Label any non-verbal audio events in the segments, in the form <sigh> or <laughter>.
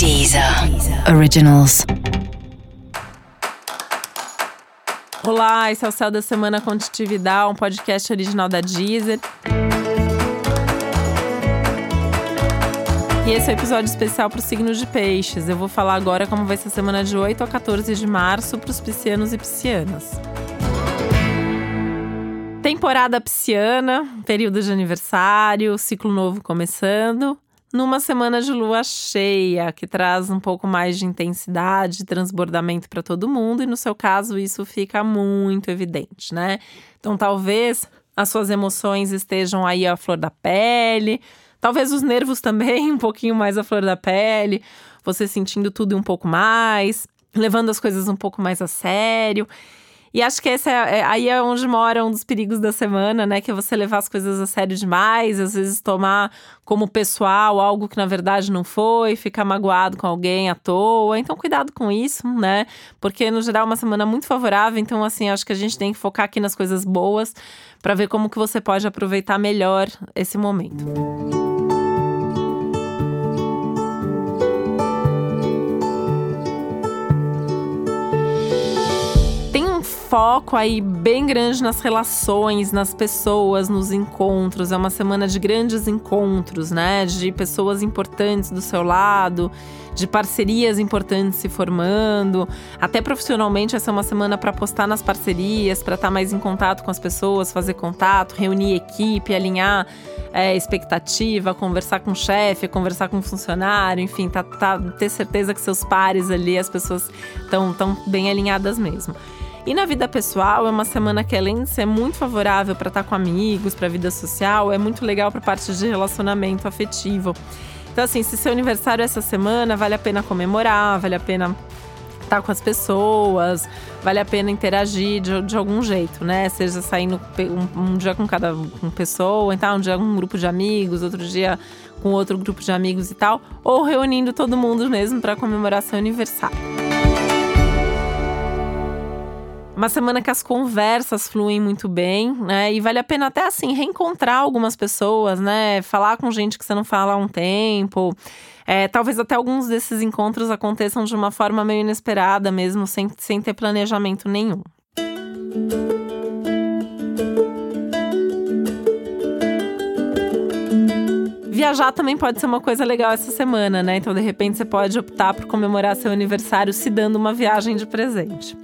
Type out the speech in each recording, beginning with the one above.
Deezer Originals. Olá, esse é o Céu da Semana Contitividade, um podcast original da Deezer. E esse é o um episódio especial para o signo de peixes. Eu vou falar agora como vai ser a semana de 8 a 14 de março para os piscianos e piscianas. Temporada pisciana, período de aniversário, ciclo novo começando numa semana de lua cheia, que traz um pouco mais de intensidade, transbordamento para todo mundo, e no seu caso isso fica muito evidente, né? Então talvez as suas emoções estejam aí à flor da pele, talvez os nervos <laughs> também um pouquinho mais à flor da pele, você sentindo tudo um pouco mais, levando as coisas um pouco mais a sério. E acho que esse é, é, aí é onde mora um dos perigos da semana, né? Que é você levar as coisas a sério demais, às vezes tomar como pessoal algo que na verdade não foi, ficar magoado com alguém à toa. Então, cuidado com isso, né? Porque no geral é uma semana muito favorável. Então, assim, acho que a gente tem que focar aqui nas coisas boas para ver como que você pode aproveitar melhor esse momento. Foco aí bem grande nas relações, nas pessoas, nos encontros. É uma semana de grandes encontros, né? De pessoas importantes do seu lado, de parcerias importantes se formando. Até profissionalmente, essa é uma semana para apostar nas parcerias, para estar tá mais em contato com as pessoas, fazer contato, reunir equipe, alinhar é, expectativa, conversar com o chefe, conversar com o funcionário, enfim, tá, tá, ter certeza que seus pares ali, as pessoas estão tão bem alinhadas mesmo. E na vida pessoal, é uma semana que, além de ser muito favorável para estar tá com amigos, para a vida social, é muito legal para parte de relacionamento afetivo. Então, assim, se seu aniversário é essa semana, vale a pena comemorar, vale a pena estar tá com as pessoas, vale a pena interagir de, de algum jeito, né? Seja saindo um, um, dia com cada com pessoa, então um dia com um grupo de amigos, outro dia com outro grupo de amigos e tal, ou reunindo todo mundo mesmo para comemorar seu aniversário. Uma semana que as conversas fluem muito bem, né? E vale a pena até assim reencontrar algumas pessoas, né? Falar com gente que você não fala há um tempo. É, talvez até alguns desses encontros aconteçam de uma forma meio inesperada mesmo, sem, sem ter planejamento nenhum. Viajar também pode ser uma coisa legal essa semana, né? Então, de repente, você pode optar por comemorar seu aniversário se dando uma viagem de presente.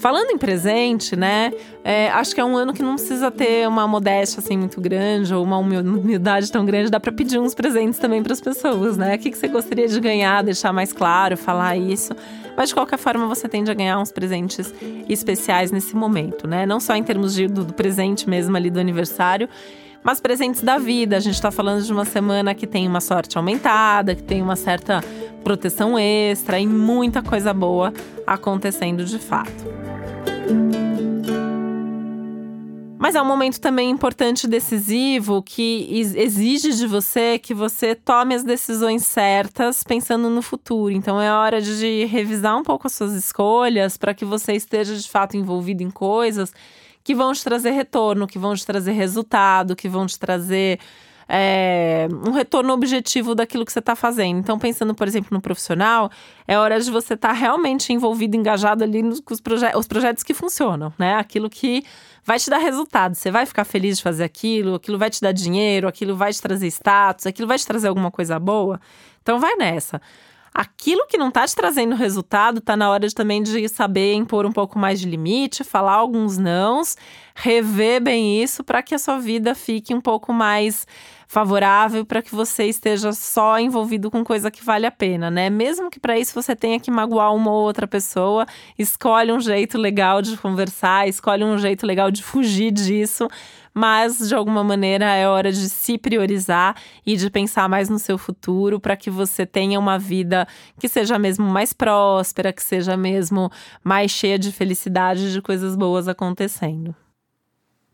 Falando em presente, né? É, acho que é um ano que não precisa ter uma modéstia assim muito grande ou uma humildade tão grande. Dá para pedir uns presentes também para as pessoas, né? O que, que você gostaria de ganhar, deixar mais claro, falar isso. Mas de qualquer forma, você tende a ganhar uns presentes especiais nesse momento, né? Não só em termos de, do, do presente mesmo ali do aniversário, mas presentes da vida. A gente está falando de uma semana que tem uma sorte aumentada, que tem uma certa proteção extra e muita coisa boa acontecendo de fato. Mas é um momento também importante e decisivo que exige de você que você tome as decisões certas pensando no futuro. Então é hora de revisar um pouco as suas escolhas para que você esteja de fato envolvido em coisas que vão te trazer retorno, que vão te trazer resultado, que vão te trazer é, um retorno objetivo daquilo que você está fazendo. Então, pensando, por exemplo, no profissional, é hora de você estar tá realmente envolvido, engajado ali nos os, proje os projetos que funcionam, né? Aquilo que vai te dar resultado. Você vai ficar feliz de fazer aquilo, aquilo vai te dar dinheiro, aquilo vai te trazer status, aquilo vai te trazer alguma coisa boa. Então, vai nessa aquilo que não está te trazendo resultado, está na hora de, também de saber impor um pouco mais de limite, falar alguns nãos, rever bem isso para que a sua vida fique um pouco mais favorável para que você esteja só envolvido com coisa que vale a pena, né? Mesmo que para isso você tenha que magoar uma ou outra pessoa, escolhe um jeito legal de conversar, escolhe um jeito legal de fugir disso, mas de alguma maneira é hora de se priorizar e de pensar mais no seu futuro para que você tenha uma vida que seja mesmo mais próspera, que seja mesmo mais cheia de felicidade, de coisas boas acontecendo.